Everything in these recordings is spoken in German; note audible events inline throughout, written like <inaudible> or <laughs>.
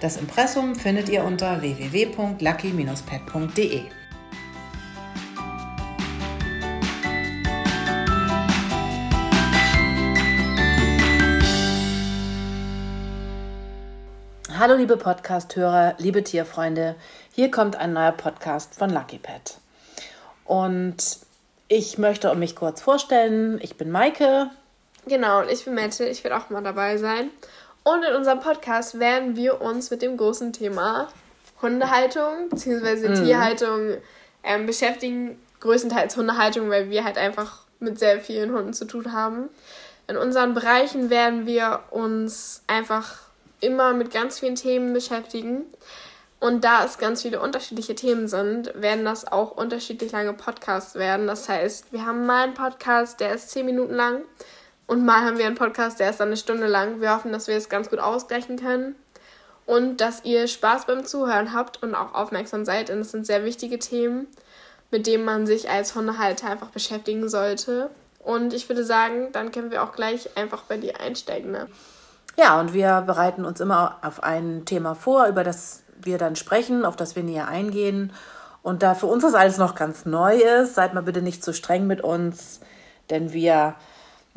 das Impressum findet ihr unter www.lucky-pet.de. Hallo liebe Podcast-Hörer, liebe Tierfreunde, hier kommt ein neuer Podcast von Lucky Pet. Und ich möchte mich kurz vorstellen, ich bin Maike. Genau, und ich bin Mette, ich werde auch mal dabei sein. Und in unserem Podcast werden wir uns mit dem großen Thema Hundehaltung bzw. Mhm. Tierhaltung ähm, beschäftigen. Größtenteils Hundehaltung, weil wir halt einfach mit sehr vielen Hunden zu tun haben. In unseren Bereichen werden wir uns einfach immer mit ganz vielen Themen beschäftigen. Und da es ganz viele unterschiedliche Themen sind, werden das auch unterschiedlich lange Podcasts werden. Das heißt, wir haben mal einen Podcast, der ist 10 Minuten lang. Und mal haben wir einen Podcast, der ist dann eine Stunde lang. Wir hoffen, dass wir es ganz gut ausgleichen können und dass ihr Spaß beim Zuhören habt und auch aufmerksam seid. Denn es sind sehr wichtige Themen, mit denen man sich als Hundehalter einfach beschäftigen sollte. Und ich würde sagen, dann können wir auch gleich einfach bei dir einsteigen. Ne? Ja, und wir bereiten uns immer auf ein Thema vor, über das wir dann sprechen, auf das wir näher eingehen. Und da für uns das alles noch ganz neu ist, seid mal bitte nicht zu streng mit uns, denn wir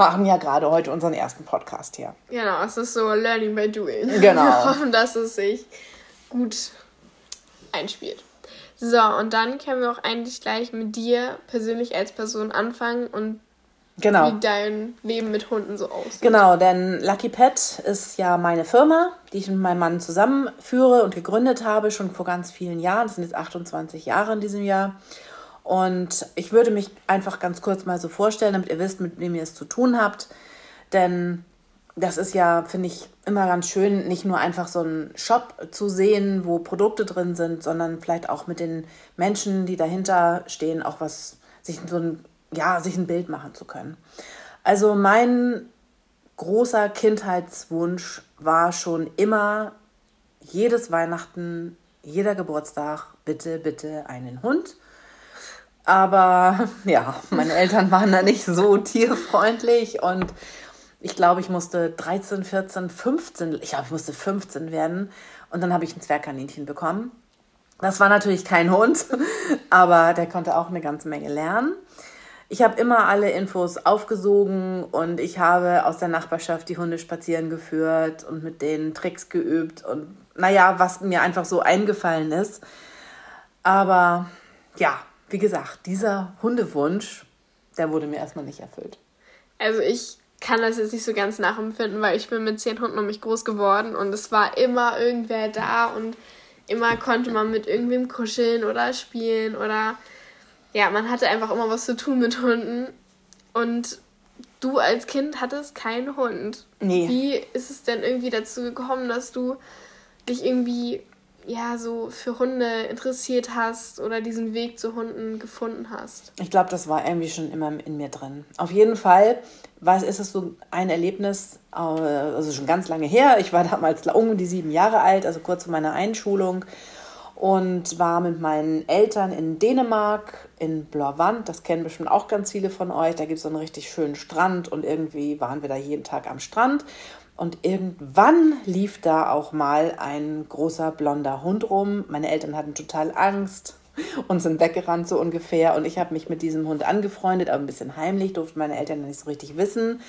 machen ja gerade heute unseren ersten Podcast hier. Genau, es ist so Learning by Doing. Genau. Wir <laughs> hoffen, dass es sich gut einspielt. So, und dann können wir auch eigentlich gleich mit dir persönlich als Person anfangen und genau. wie dein Leben mit Hunden so aussieht. Genau, denn Lucky Pet ist ja meine Firma, die ich mit meinem Mann zusammenführe und gegründet habe, schon vor ganz vielen Jahren. Das sind jetzt 28 Jahre in diesem Jahr. Und ich würde mich einfach ganz kurz mal so vorstellen, damit ihr wisst, mit wem ihr es zu tun habt. Denn das ist ja, finde ich, immer ganz schön, nicht nur einfach so einen Shop zu sehen, wo Produkte drin sind, sondern vielleicht auch mit den Menschen, die dahinter stehen, auch was, sich so ein, ja, sich ein Bild machen zu können. Also mein großer Kindheitswunsch war schon immer jedes Weihnachten, jeder Geburtstag, bitte, bitte einen Hund. Aber <laughs> ja, meine Eltern waren da nicht so tierfreundlich und ich glaube, ich musste 13, 14, 15, ich glaube, ich musste 15 werden und dann habe ich ein Zwergkaninchen bekommen. Das war natürlich kein Hund, <laughs> aber der konnte auch eine ganze Menge lernen. Ich habe immer alle Infos aufgesogen und ich habe aus der Nachbarschaft die Hunde spazieren geführt und mit denen Tricks geübt und naja, was mir einfach so eingefallen ist. Aber ja, wie gesagt, dieser Hundewunsch, der wurde mir erstmal nicht erfüllt. Also ich kann das jetzt nicht so ganz nachempfinden, weil ich bin mit zehn Hunden um mich groß geworden und es war immer irgendwer da und immer konnte man mit irgendwem kuscheln oder spielen oder ja, man hatte einfach immer was zu tun mit Hunden und du als Kind hattest keinen Hund. Nee. Wie ist es denn irgendwie dazu gekommen, dass du dich irgendwie ja, so für Hunde interessiert hast oder diesen Weg zu Hunden gefunden hast? Ich glaube, das war irgendwie schon immer in mir drin. Auf jeden Fall war, ist es so ein Erlebnis, äh, also schon ganz lange her. Ich war <laughs> damals um die sieben Jahre alt, also kurz vor meiner Einschulung und war mit meinen Eltern in Dänemark, in Blåvand. Das kennen bestimmt auch ganz viele von euch. Da gibt es so einen richtig schönen Strand und irgendwie waren wir da jeden Tag am Strand. Und irgendwann lief da auch mal ein großer blonder Hund rum. Meine Eltern hatten total Angst und sind weggerannt so ungefähr. Und ich habe mich mit diesem Hund angefreundet, aber ein bisschen heimlich, durften meine Eltern nicht so richtig wissen.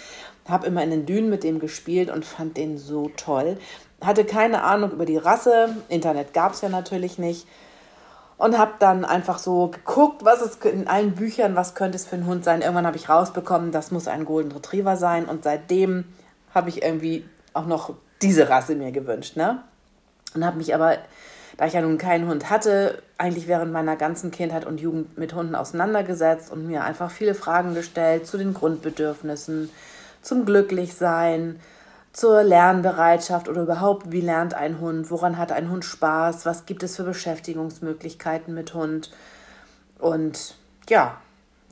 Habe immer in den Dünen mit dem gespielt und fand den so toll. Hatte keine Ahnung über die Rasse. Internet gab es ja natürlich nicht. und habe dann einfach so geguckt, was ist in allen Büchern, was könnte es für ein Hund sein. Irgendwann habe ich rausbekommen, das muss ein Golden Retriever sein und seitdem habe ich irgendwie auch noch diese Rasse mir gewünscht, ne? Und habe mich aber, da ich ja nun keinen Hund hatte, eigentlich während meiner ganzen Kindheit und Jugend mit Hunden auseinandergesetzt und mir einfach viele Fragen gestellt zu den Grundbedürfnissen, zum Glücklichsein, zur Lernbereitschaft oder überhaupt, wie lernt ein Hund, woran hat ein Hund Spaß, was gibt es für Beschäftigungsmöglichkeiten mit Hund. Und ja,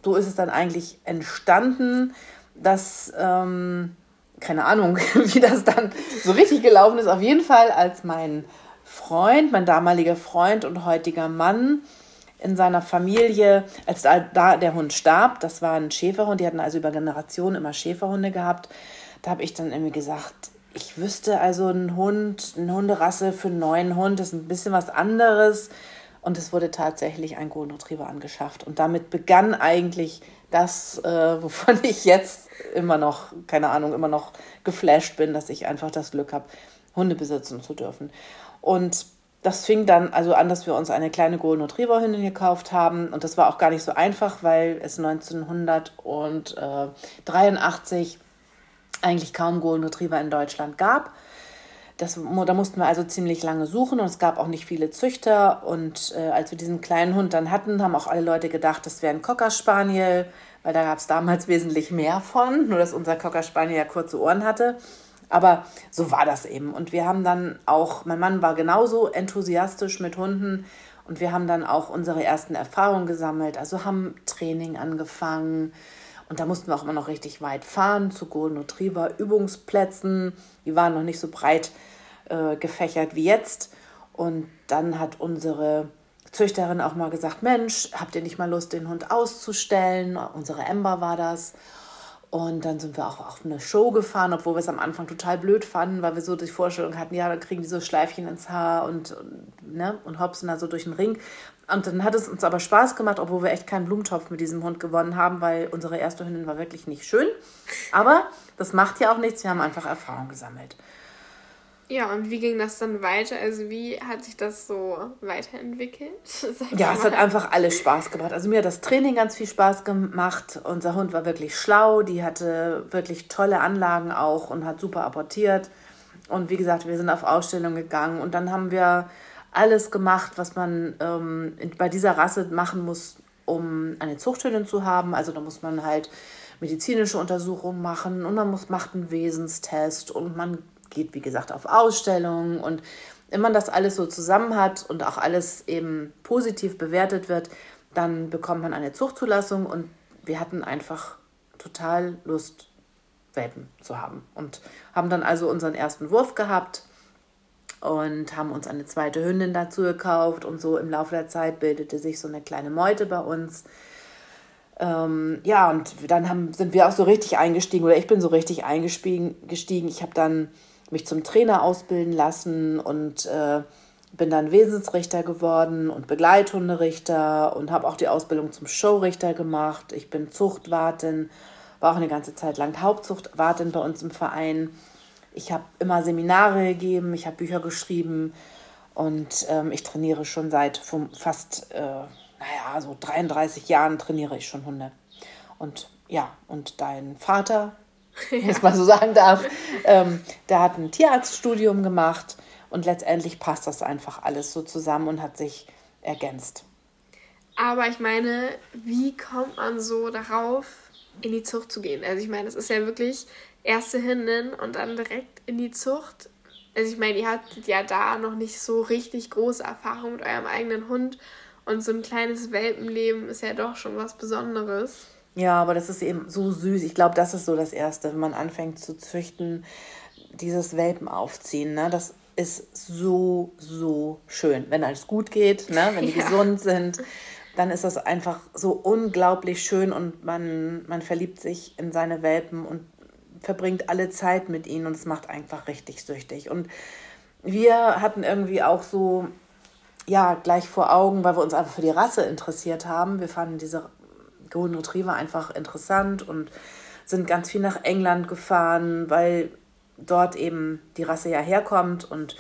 so ist es dann eigentlich entstanden, dass, ähm, keine Ahnung, <laughs> wie das dann so richtig gelaufen ist. Auf jeden Fall, als mein Freund, mein damaliger Freund und heutiger Mann in seiner Familie, als da, der Hund starb, das war ein Schäferhund, die hatten also über Generationen immer Schäferhunde gehabt, da habe ich dann irgendwie gesagt, ich wüsste also ein Hund, eine Hunderasse für einen neuen Hund, das ist ein bisschen was anderes. Und es wurde tatsächlich ein Golden Retriever angeschafft. Und damit begann eigentlich das, äh, wovon <laughs> ich jetzt immer noch, keine Ahnung, immer noch geflasht bin, dass ich einfach das Glück habe, Hunde besitzen zu dürfen. Und das fing dann also an, dass wir uns eine kleine Golden Retriever Hündin gekauft haben. Und das war auch gar nicht so einfach, weil es 1983 eigentlich kaum Golden Retriever in Deutschland gab. Das, da mussten wir also ziemlich lange suchen und es gab auch nicht viele Züchter. Und äh, als wir diesen kleinen Hund dann hatten, haben auch alle Leute gedacht, das wäre ein Cocker Spaniel, weil da gab es damals <laughs> wesentlich mehr von, nur dass unser Cocker Spaniel ja kurze Ohren hatte. Aber so war das eben. Und wir haben dann auch, mein Mann war genauso enthusiastisch mit Hunden und wir haben dann auch unsere ersten Erfahrungen gesammelt. Also haben Training angefangen, und da mussten wir auch immer noch richtig weit fahren zu Golden Retriever Übungsplätzen. Die waren noch nicht so breit äh, gefächert wie jetzt. Und dann hat unsere Züchterin auch mal gesagt, Mensch, habt ihr nicht mal Lust, den Hund auszustellen? Unsere Ember war das. Und dann sind wir auch auf eine Show gefahren, obwohl wir es am Anfang total blöd fanden, weil wir so die Vorstellung hatten, ja, dann kriegen die so Schleifchen ins Haar und, und, ne, und hopsen da so durch den Ring. Und dann hat es uns aber Spaß gemacht, obwohl wir echt keinen Blumentopf mit diesem Hund gewonnen haben, weil unsere erste Hündin war wirklich nicht schön. Aber das macht ja auch nichts, wir haben einfach Erfahrung gesammelt. Ja, und wie ging das dann weiter? Also wie hat sich das so weiterentwickelt? <laughs> ja, es hat einfach alles Spaß gemacht. Also mir hat das Training ganz viel Spaß gemacht. Unser Hund war wirklich schlau, die hatte wirklich tolle Anlagen auch und hat super apportiert. Und wie gesagt, wir sind auf Ausstellung gegangen und dann haben wir alles gemacht, was man ähm, bei dieser Rasse machen muss, um eine Zuchthündin zu haben. Also da muss man halt medizinische Untersuchungen machen und man muss, macht einen Wesenstest und man geht, wie gesagt, auf Ausstellungen und wenn man das alles so zusammen hat und auch alles eben positiv bewertet wird, dann bekommt man eine Zuchtzulassung und wir hatten einfach total Lust, Welpen zu haben und haben dann also unseren ersten Wurf gehabt und haben uns eine zweite Hündin dazu gekauft und so im Laufe der Zeit bildete sich so eine kleine Meute bei uns. Ähm, ja, und dann haben, sind wir auch so richtig eingestiegen oder ich bin so richtig eingestiegen. Ich habe dann mich zum Trainer ausbilden lassen und äh, bin dann Wesensrichter geworden und Begleithunderichter und habe auch die Ausbildung zum Showrichter gemacht. Ich bin Zuchtwartin, war auch eine ganze Zeit lang Hauptzuchtwartin bei uns im Verein. Ich habe immer Seminare gegeben, ich habe Bücher geschrieben und ähm, ich trainiere schon seit fast, äh, naja, so 33 Jahren trainiere ich schon Hunde. Und ja, und dein Vater, <laughs> ja. muss man so sagen darf. Ähm, der hat ein Tierarztstudium gemacht und letztendlich passt das einfach alles so zusammen und hat sich ergänzt. Aber ich meine, wie kommt man so darauf, in die Zucht zu gehen? Also ich meine, es ist ja wirklich erste Hündin und dann direkt in die Zucht. Also ich meine, ihr hattet ja da noch nicht so richtig große Erfahrung mit eurem eigenen Hund und so ein kleines Welpenleben ist ja doch schon was Besonderes. Ja, aber das ist eben so süß. Ich glaube, das ist so das Erste, wenn man anfängt zu züchten, dieses Welpen aufziehen. Ne? Das ist so, so schön. Wenn alles gut geht, ne? wenn die ja. gesund sind, dann ist das einfach so unglaublich schön und man, man verliebt sich in seine Welpen und verbringt alle Zeit mit ihnen und es macht einfach richtig süchtig. Und wir hatten irgendwie auch so, ja, gleich vor Augen, weil wir uns einfach für die Rasse interessiert haben. Wir fanden diese Golden Retriever einfach interessant und sind ganz viel nach England gefahren, weil dort eben die Rasse ja herkommt und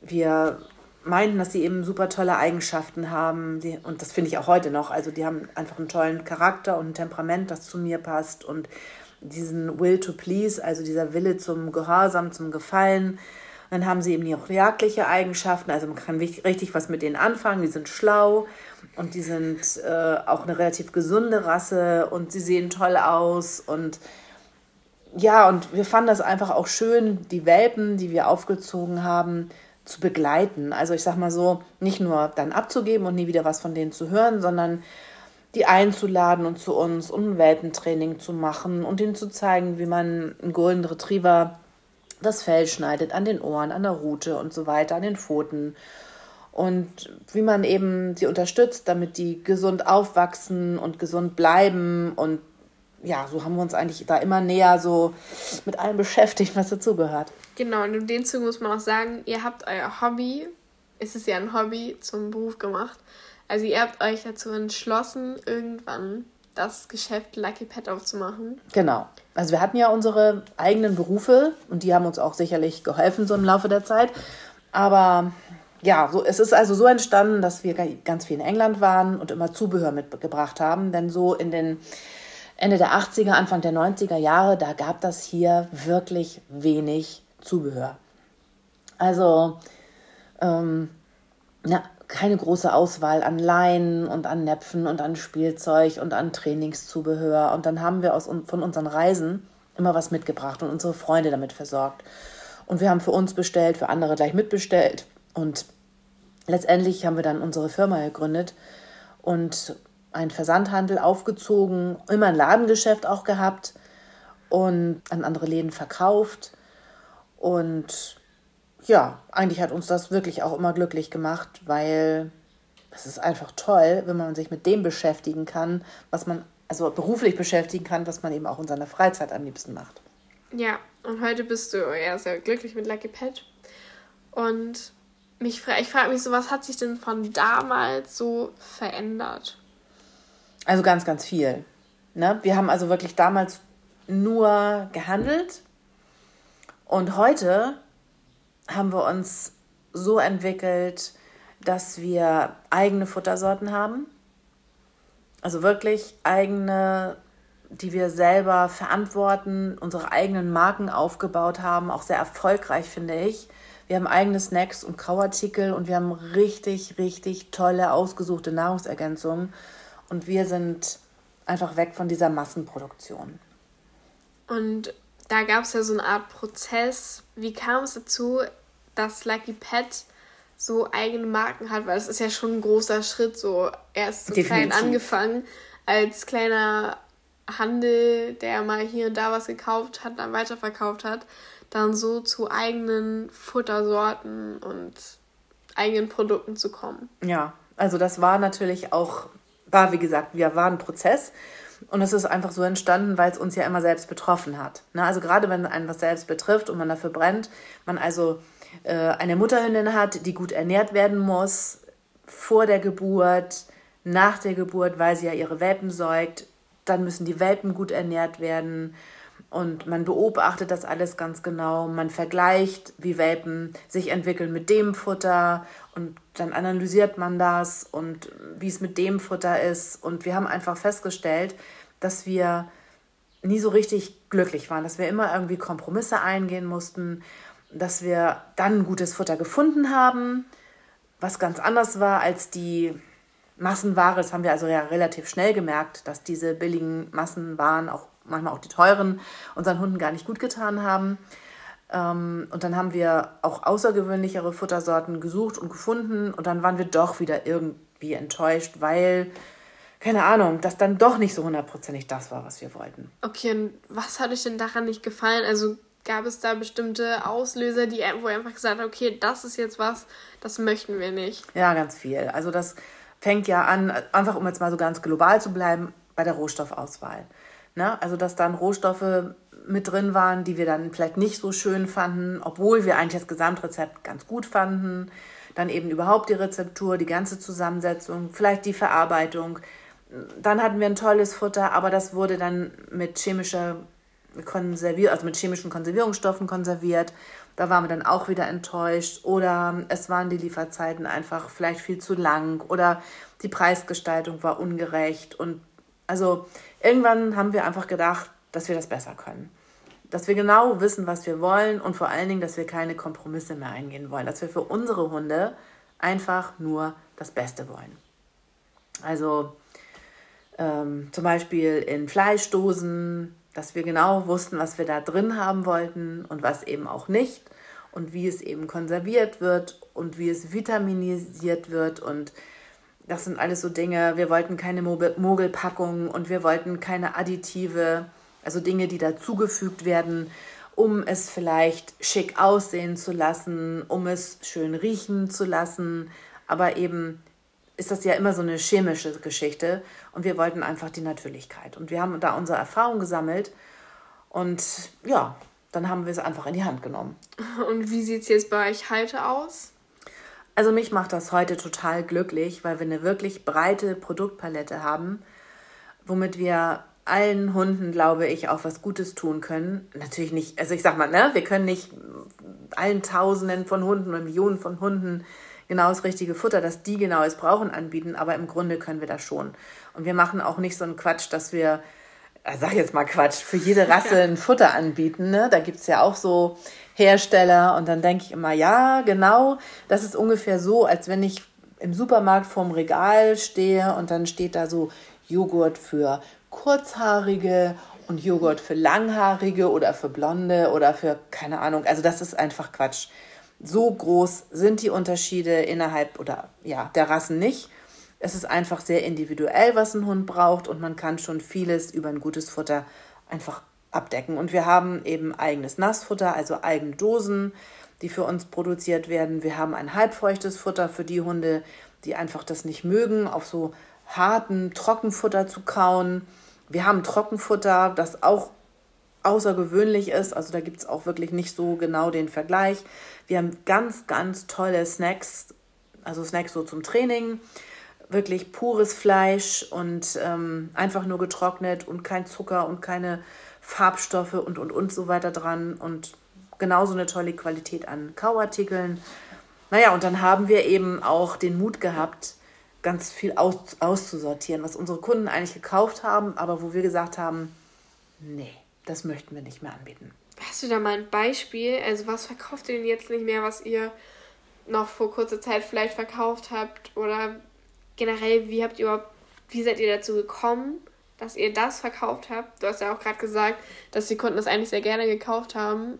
wir meinten, dass sie eben super tolle Eigenschaften haben. Die, und das finde ich auch heute noch. Also die haben einfach einen tollen Charakter und ein Temperament, das zu mir passt. Und diesen Will to Please, also dieser Wille zum Gehorsam, zum Gefallen. Dann haben sie eben auch jagdliche Eigenschaften. Also man kann richtig was mit denen anfangen. Die sind schlau und die sind äh, auch eine relativ gesunde Rasse und sie sehen toll aus. Und ja, und wir fanden das einfach auch schön, die Welpen, die wir aufgezogen haben, zu begleiten. Also ich sag mal so, nicht nur dann abzugeben und nie wieder was von denen zu hören, sondern die einzuladen und zu uns, um ein Welpentraining zu machen und ihnen zu zeigen, wie man einen Golden Retriever das Fell schneidet, an den Ohren, an der Rute und so weiter, an den Pfoten. Und wie man eben sie unterstützt, damit die gesund aufwachsen und gesund bleiben. Und ja, so haben wir uns eigentlich da immer näher so mit allem beschäftigt, was dazugehört. Genau, und in dem Zug muss man auch sagen, ihr habt euer Hobby, es ist ja ein Hobby, zum Beruf gemacht. Also ihr habt euch dazu entschlossen, irgendwann das Geschäft Lucky Pet aufzumachen. Genau. Also wir hatten ja unsere eigenen Berufe und die haben uns auch sicherlich geholfen so im Laufe der Zeit. Aber ja, so, es ist also so entstanden, dass wir ganz viel in England waren und immer Zubehör mitgebracht haben. Denn so in den Ende der 80er, Anfang der 90er Jahre, da gab das hier wirklich wenig Zubehör. Also ähm, ja, keine große Auswahl an Leinen und an Näpfen und an Spielzeug und an Trainingszubehör. Und dann haben wir aus, von unseren Reisen immer was mitgebracht und unsere Freunde damit versorgt. Und wir haben für uns bestellt, für andere gleich mitbestellt. Und letztendlich haben wir dann unsere Firma gegründet und einen Versandhandel aufgezogen, immer ein Ladengeschäft auch gehabt und an andere Läden verkauft und ja, eigentlich hat uns das wirklich auch immer glücklich gemacht, weil es ist einfach toll, wenn man sich mit dem beschäftigen kann, was man, also beruflich beschäftigen kann, was man eben auch in seiner Freizeit am liebsten macht. Ja, und heute bist du ja sehr glücklich mit Lucky Pet. Und mich, ich frage mich so, was hat sich denn von damals so verändert? Also ganz, ganz viel. Ne? Wir haben also wirklich damals nur gehandelt und heute haben wir uns so entwickelt, dass wir eigene Futtersorten haben. Also wirklich eigene, die wir selber verantworten, unsere eigenen Marken aufgebaut haben, auch sehr erfolgreich, finde ich. Wir haben eigene Snacks und Kauartikel und wir haben richtig, richtig tolle, ausgesuchte Nahrungsergänzungen. Und wir sind einfach weg von dieser Massenproduktion. Und da gab es ja so eine Art Prozess. Wie kam es dazu, dass Lucky Pet so eigene Marken hat? Weil es ist ja schon ein großer Schritt, so erst so Definitiv. klein angefangen als kleiner Handel, der mal hier und da was gekauft hat, dann weiterverkauft hat, dann so zu eigenen Futtersorten und eigenen Produkten zu kommen. Ja, also das war natürlich auch, war wie gesagt, wir waren ein Prozess und es ist einfach so entstanden, weil es uns ja immer selbst betroffen hat. Ne? Also gerade wenn einen was selbst betrifft und man dafür brennt, man also äh, eine Mutterhündin hat, die gut ernährt werden muss, vor der Geburt, nach der Geburt, weil sie ja ihre Welpen säugt, dann müssen die Welpen gut ernährt werden. Und man beobachtet das alles ganz genau. Man vergleicht, wie Welpen sich entwickeln mit dem Futter. Und dann analysiert man das und wie es mit dem Futter ist. Und wir haben einfach festgestellt, dass wir nie so richtig glücklich waren, dass wir immer irgendwie Kompromisse eingehen mussten, dass wir dann gutes Futter gefunden haben, was ganz anders war als die Massenware. Das haben wir also ja relativ schnell gemerkt, dass diese billigen Massenwaren, auch manchmal auch die teuren, unseren Hunden gar nicht gut getan haben. Ähm, und dann haben wir auch außergewöhnlichere Futtersorten gesucht und gefunden und dann waren wir doch wieder irgendwie enttäuscht, weil, keine Ahnung, das dann doch nicht so hundertprozentig das war, was wir wollten. Okay, und was hat euch denn daran nicht gefallen? Also gab es da bestimmte Auslöser, die, wo ihr einfach gesagt habt, okay, das ist jetzt was, das möchten wir nicht? Ja, ganz viel. Also das fängt ja an, einfach um jetzt mal so ganz global zu bleiben, bei der Rohstoffauswahl. Ne? Also dass dann Rohstoffe mit drin waren, die wir dann vielleicht nicht so schön fanden, obwohl wir eigentlich das Gesamtrezept ganz gut fanden. Dann eben überhaupt die Rezeptur, die ganze Zusammensetzung, vielleicht die Verarbeitung. Dann hatten wir ein tolles Futter, aber das wurde dann mit chemischer Konservier also mit chemischen Konservierungsstoffen konserviert. Da waren wir dann auch wieder enttäuscht. Oder es waren die Lieferzeiten einfach vielleicht viel zu lang. Oder die Preisgestaltung war ungerecht. Und also irgendwann haben wir einfach gedacht, dass wir das besser können. Dass wir genau wissen, was wir wollen und vor allen Dingen, dass wir keine Kompromisse mehr eingehen wollen. Dass wir für unsere Hunde einfach nur das Beste wollen. Also ähm, zum Beispiel in Fleischdosen, dass wir genau wussten, was wir da drin haben wollten und was eben auch nicht und wie es eben konserviert wird und wie es vitaminisiert wird und das sind alles so Dinge. Wir wollten keine Mogelpackungen und wir wollten keine Additive, also Dinge, die dazugefügt werden, um es vielleicht schick aussehen zu lassen, um es schön riechen zu lassen. Aber eben ist das ja immer so eine chemische Geschichte und wir wollten einfach die Natürlichkeit. Und wir haben da unsere Erfahrung gesammelt und ja, dann haben wir es einfach in die Hand genommen. Und wie sieht es jetzt bei euch heute aus? Also mich macht das heute total glücklich, weil wir eine wirklich breite Produktpalette haben, womit wir allen Hunden, glaube ich, auch was Gutes tun können. Natürlich nicht, also ich sag mal, ne, wir können nicht allen Tausenden von Hunden und Millionen von Hunden genau das richtige Futter, das die genau es brauchen, anbieten, aber im Grunde können wir das schon. Und wir machen auch nicht so einen Quatsch, dass wir, sag jetzt mal Quatsch, für jede <laughs> Rasse ein Futter anbieten. Ne? Da gibt es ja auch so Hersteller und dann denke ich immer, ja, genau, das ist ungefähr so, als wenn ich im Supermarkt vorm Regal stehe und dann steht da so Joghurt für kurzhaarige und Joghurt für langhaarige oder für blonde oder für keine Ahnung. Also das ist einfach Quatsch so groß sind die Unterschiede innerhalb oder ja, der Rassen nicht. Es ist einfach sehr individuell, was ein Hund braucht und man kann schon vieles über ein gutes Futter einfach abdecken. Und wir haben eben eigenes Nassfutter, also eigene Dosen, die für uns produziert werden. Wir haben ein halbfeuchtes Futter für die Hunde, die einfach das nicht mögen, auf so harten Trockenfutter zu kauen. Wir haben Trockenfutter, das auch außergewöhnlich ist. Also da gibt es auch wirklich nicht so genau den Vergleich. Wir haben ganz, ganz tolle Snacks, also Snacks so zum Training. Wirklich pures Fleisch und ähm, einfach nur getrocknet und kein Zucker und keine Farbstoffe und, und, und so weiter dran. Und genauso eine tolle Qualität an Kauartikeln. Naja, und dann haben wir eben auch den Mut gehabt, ganz viel aus, auszusortieren, was unsere Kunden eigentlich gekauft haben, aber wo wir gesagt haben, nee, das möchten wir nicht mehr anbieten. Hast du da mal ein Beispiel? Also was verkauft ihr denn jetzt nicht mehr, was ihr noch vor kurzer Zeit vielleicht verkauft habt? Oder generell, wie habt ihr überhaupt, wie seid ihr dazu gekommen, dass ihr das verkauft habt? Du hast ja auch gerade gesagt, dass die Kunden das eigentlich sehr gerne gekauft haben.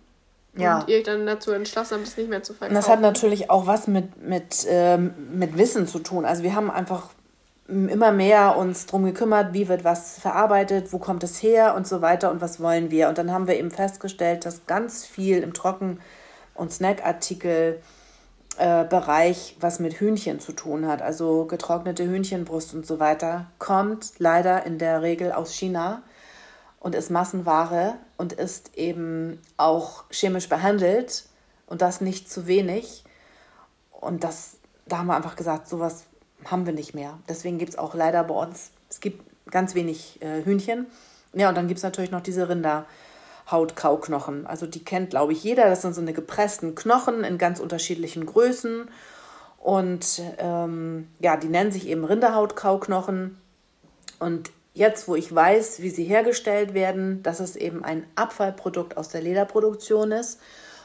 Ja. Und ihr dann dazu entschlossen habt, das nicht mehr zu verkaufen. Das hat natürlich auch was mit, mit, ähm, mit Wissen zu tun. Also wir haben einfach immer mehr uns darum gekümmert, wie wird was verarbeitet, wo kommt es her und so weiter und was wollen wir. Und dann haben wir eben festgestellt, dass ganz viel im Trocken- und Snackartikel äh, Bereich, was mit Hühnchen zu tun hat, also getrocknete Hühnchenbrust und so weiter, kommt leider in der Regel aus China und ist Massenware und ist eben auch chemisch behandelt und das nicht zu wenig. Und das, da haben wir einfach gesagt, sowas haben wir nicht mehr. Deswegen gibt es auch leider bei uns, es gibt ganz wenig äh, Hühnchen. Ja, und dann gibt es natürlich noch diese Rinderhautkauknochen. Also die kennt, glaube ich, jeder. Das sind so eine gepressten Knochen in ganz unterschiedlichen Größen. Und ähm, ja, die nennen sich eben Rinderhautkauknochen. Und jetzt, wo ich weiß, wie sie hergestellt werden, dass es eben ein Abfallprodukt aus der Lederproduktion ist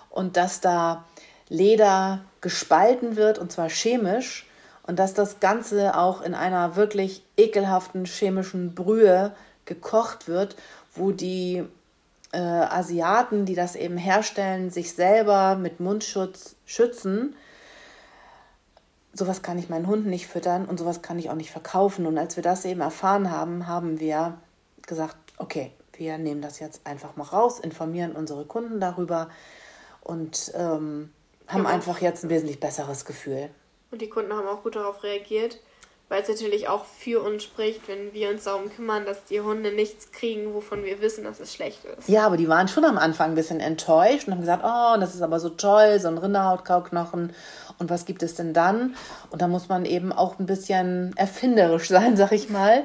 und dass da Leder gespalten wird und zwar chemisch und dass das Ganze auch in einer wirklich ekelhaften chemischen Brühe gekocht wird, wo die äh, Asiaten, die das eben herstellen, sich selber mit Mundschutz schützen. Sowas kann ich meinen Hunden nicht füttern und sowas kann ich auch nicht verkaufen. Und als wir das eben erfahren haben, haben wir gesagt, okay, wir nehmen das jetzt einfach mal raus, informieren unsere Kunden darüber und ähm, haben ja. einfach jetzt ein wesentlich besseres Gefühl. Und die Kunden haben auch gut darauf reagiert, weil es natürlich auch für uns spricht, wenn wir uns darum kümmern, dass die Hunde nichts kriegen, wovon wir wissen, dass es schlecht ist. Ja, aber die waren schon am Anfang ein bisschen enttäuscht und haben gesagt, oh, das ist aber so toll, so ein Rinderhautkauknochen. Und was gibt es denn dann? Und da muss man eben auch ein bisschen erfinderisch <laughs> sein, sag ich mal.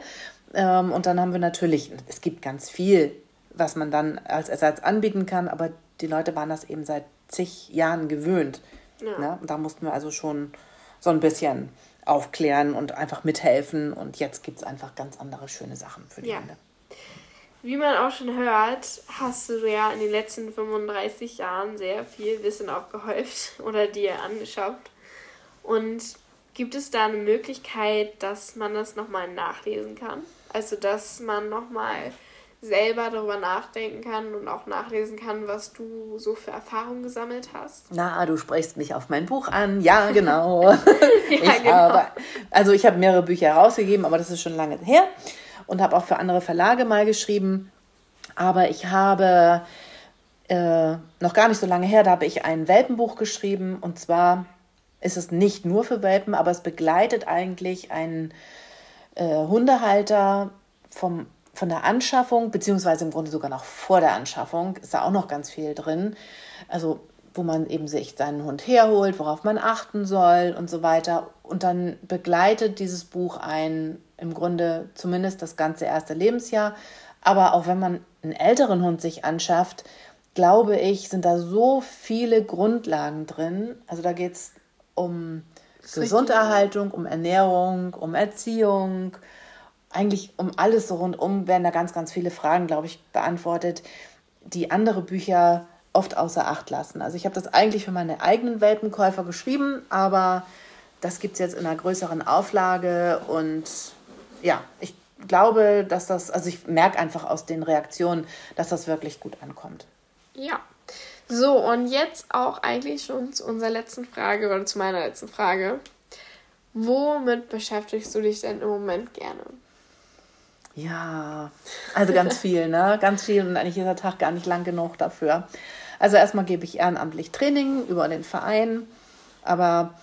Ähm, und dann haben wir natürlich, es gibt ganz viel, was man dann als Ersatz anbieten kann, aber die Leute waren das eben seit zig Jahren gewöhnt. Ja. Ne? Da mussten wir also schon so ein bisschen aufklären und einfach mithelfen. Und jetzt gibt es einfach ganz andere schöne Sachen für die ja. Hunde. Wie man auch schon hört, hast du ja in den letzten 35 Jahren sehr viel Wissen aufgehäuft <laughs> oder dir angeschaut. Und gibt es da eine Möglichkeit, dass man das nochmal nachlesen kann? Also, dass man nochmal selber darüber nachdenken kann und auch nachlesen kann, was du so für Erfahrungen gesammelt hast? Na, du sprichst mich auf mein Buch an. Ja, <laughs> genau. ja, ich genau. Habe, also ich habe mehrere Bücher herausgegeben, aber das ist schon lange her und habe auch für andere Verlage mal geschrieben. Aber ich habe äh, noch gar nicht so lange her, da habe ich ein Welpenbuch geschrieben und zwar ist es nicht nur für Welpen, aber es begleitet eigentlich einen äh, Hundehalter vom von der Anschaffung, beziehungsweise im Grunde sogar noch vor der Anschaffung, ist da auch noch ganz viel drin. Also, wo man eben sich seinen Hund herholt, worauf man achten soll und so weiter. Und dann begleitet dieses Buch ein, im Grunde zumindest das ganze erste Lebensjahr. Aber auch wenn man einen älteren Hund sich anschafft, glaube ich, sind da so viele Grundlagen drin. Also da geht es um Gesunderhaltung, um Ernährung, um Erziehung, eigentlich um alles so rundum werden da ganz, ganz viele Fragen, glaube ich, beantwortet, die andere Bücher oft außer Acht lassen. Also ich habe das eigentlich für meine eigenen Welpenkäufer geschrieben, aber das gibt es jetzt in einer größeren Auflage und ja, ich glaube, dass das, also ich merke einfach aus den Reaktionen, dass das wirklich gut ankommt. Ja. So, und jetzt auch eigentlich schon zu unserer letzten Frage oder zu meiner letzten Frage. Womit beschäftigst du dich denn im Moment gerne? Ja, also ganz <laughs> viel, ne? Ganz viel und eigentlich ist der Tag gar nicht lang genug dafür. Also erstmal gebe ich ehrenamtlich Training über den Verein, aber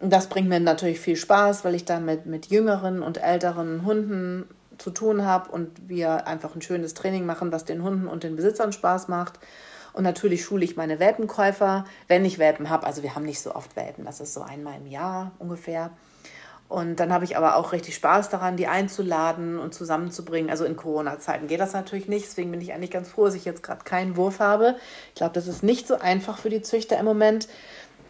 das bringt mir natürlich viel Spaß, weil ich da mit, mit jüngeren und älteren Hunden zu tun habe und wir einfach ein schönes Training machen, was den Hunden und den Besitzern Spaß macht. Und natürlich schule ich meine Welpenkäufer, wenn ich Welpen habe. Also wir haben nicht so oft Welpen, das ist so einmal im Jahr ungefähr. Und dann habe ich aber auch richtig Spaß daran, die einzuladen und zusammenzubringen. Also in Corona-Zeiten geht das natürlich nicht. Deswegen bin ich eigentlich ganz froh, dass ich jetzt gerade keinen Wurf habe. Ich glaube, das ist nicht so einfach für die Züchter im Moment.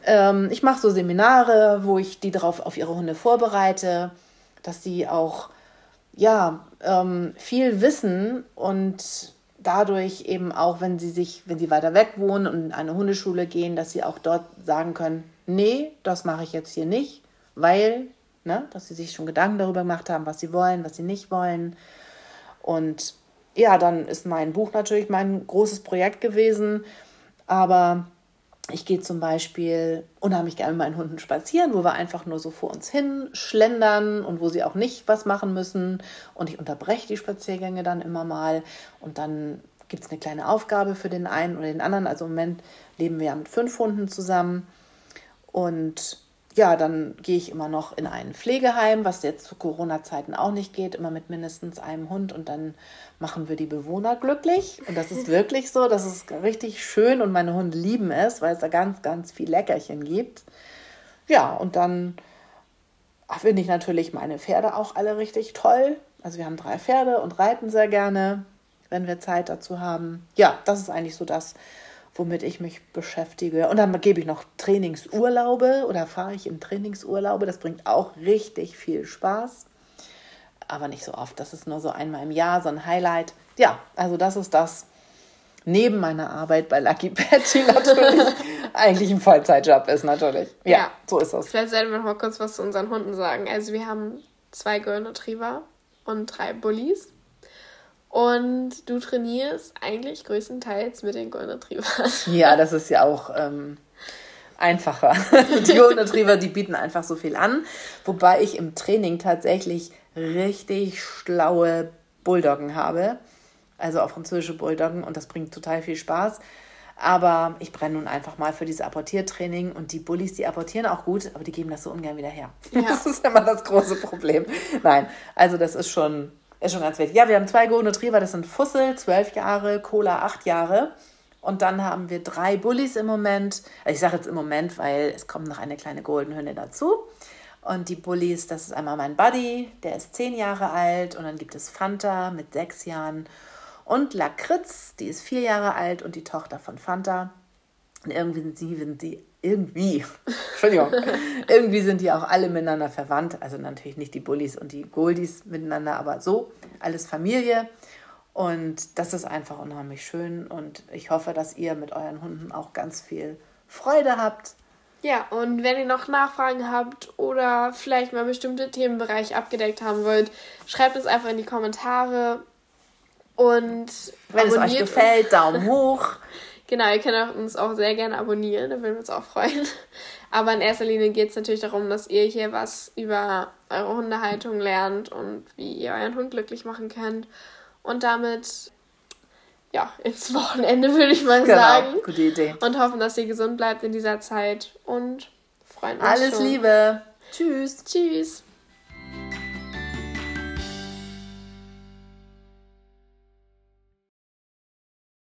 Ähm, ich mache so Seminare, wo ich die darauf auf ihre Hunde vorbereite, dass sie auch ja ähm, viel wissen und dadurch eben auch, wenn sie sich, wenn sie weiter weg wohnen und in eine Hundeschule gehen, dass sie auch dort sagen können, nee, das mache ich jetzt hier nicht, weil ne? dass sie sich schon Gedanken darüber gemacht haben, was sie wollen, was sie nicht wollen. Und ja, dann ist mein Buch natürlich mein großes Projekt gewesen. Aber ich gehe zum Beispiel unheimlich gerne mit meinen Hunden spazieren, wo wir einfach nur so vor uns hin schlendern und wo sie auch nicht was machen müssen. Und ich unterbreche die Spaziergänge dann immer mal. Und dann gibt es eine kleine Aufgabe für den einen oder den anderen. Also im Moment leben wir ja mit fünf Hunden zusammen. Und ja, dann gehe ich immer noch in ein Pflegeheim, was jetzt zu Corona-Zeiten auch nicht geht, immer mit mindestens einem Hund und dann machen wir die Bewohner glücklich. Und das ist wirklich so, das ist richtig schön und meine Hunde lieben es, weil es da ganz, ganz viel Leckerchen gibt. Ja, und dann finde ich natürlich meine Pferde auch alle richtig toll. Also wir haben drei Pferde und reiten sehr gerne, wenn wir Zeit dazu haben. Ja, das ist eigentlich so das, womit ich mich beschäftige. Und dann gebe ich noch Trainingsurlaube oder fahre ich in Trainingsurlaube. Das bringt auch richtig viel Spaß. Aber nicht so oft. Das ist nur so einmal im Jahr, so ein Highlight. Ja, also das ist das neben meiner Arbeit bei Lucky <laughs> Patty natürlich <laughs> eigentlich ein Vollzeitjob ist, natürlich. Ja, ja, so ist das. Vielleicht sollten wir noch mal kurz was zu unseren Hunden sagen. Also wir haben zwei Golden Retriever und drei Bullies. Und du trainierst eigentlich größtenteils mit den Golden Retrievers. <laughs> Ja, das ist ja auch ähm, einfacher. <laughs> die Golden Retriever, die bieten einfach so viel an. Wobei ich im Training tatsächlich richtig schlaue Bulldoggen habe. Also auch französische Bulldoggen. Und das bringt total viel Spaß. Aber ich brenne nun einfach mal für dieses Apportiertraining und die Bullies, die apportieren auch gut, aber die geben das so ungern wieder her. <laughs> Ja. Das ist immer das große Problem. Nein, also das ist schon ist schon ganz wichtig. Ja, wir haben zwei Golden Retriever, das sind Fussel, zwölf Jahre, Cola, acht Jahre. Und dann haben wir drei Bullies im Moment. Ich sage jetzt im Moment, weil es kommt noch eine kleine Golden Hündin dazu. Und die Bullies, das ist einmal mein Buddy, der ist zehn Jahre alt. Und dann gibt es Fanta mit sechs Jahren. Und Lakritz, die ist vier Jahre alt und die Tochter von Fanta. Und irgendwie sind sie, sind sie irgendwie, Entschuldigung, <laughs> irgendwie sind die auch alle miteinander verwandt. Also natürlich nicht die Bullies und die Goldies miteinander, aber so, alles Familie. Und das ist einfach unheimlich schön. Und ich hoffe, dass ihr mit euren Hunden auch ganz viel Freude habt. Ja, und wenn ihr noch Nachfragen habt oder vielleicht mal bestimmte Themenbereiche abgedeckt haben wollt, schreibt es einfach in die Kommentare. Und wenn es euch gefällt, Daumen <laughs> hoch. Genau, ihr könnt uns auch sehr gerne abonnieren, da würden wir uns auch freuen. <laughs> Aber in erster Linie geht es natürlich darum, dass ihr hier was über eure Hundehaltung lernt und wie ihr euren Hund glücklich machen könnt. Und damit, ja, ins <laughs> Wochenende würde ich mal genau, sagen. Gute Idee. Und hoffen, dass ihr gesund bleibt in dieser Zeit und freuen uns. Alles schon. Liebe. Tschüss. Tschüss.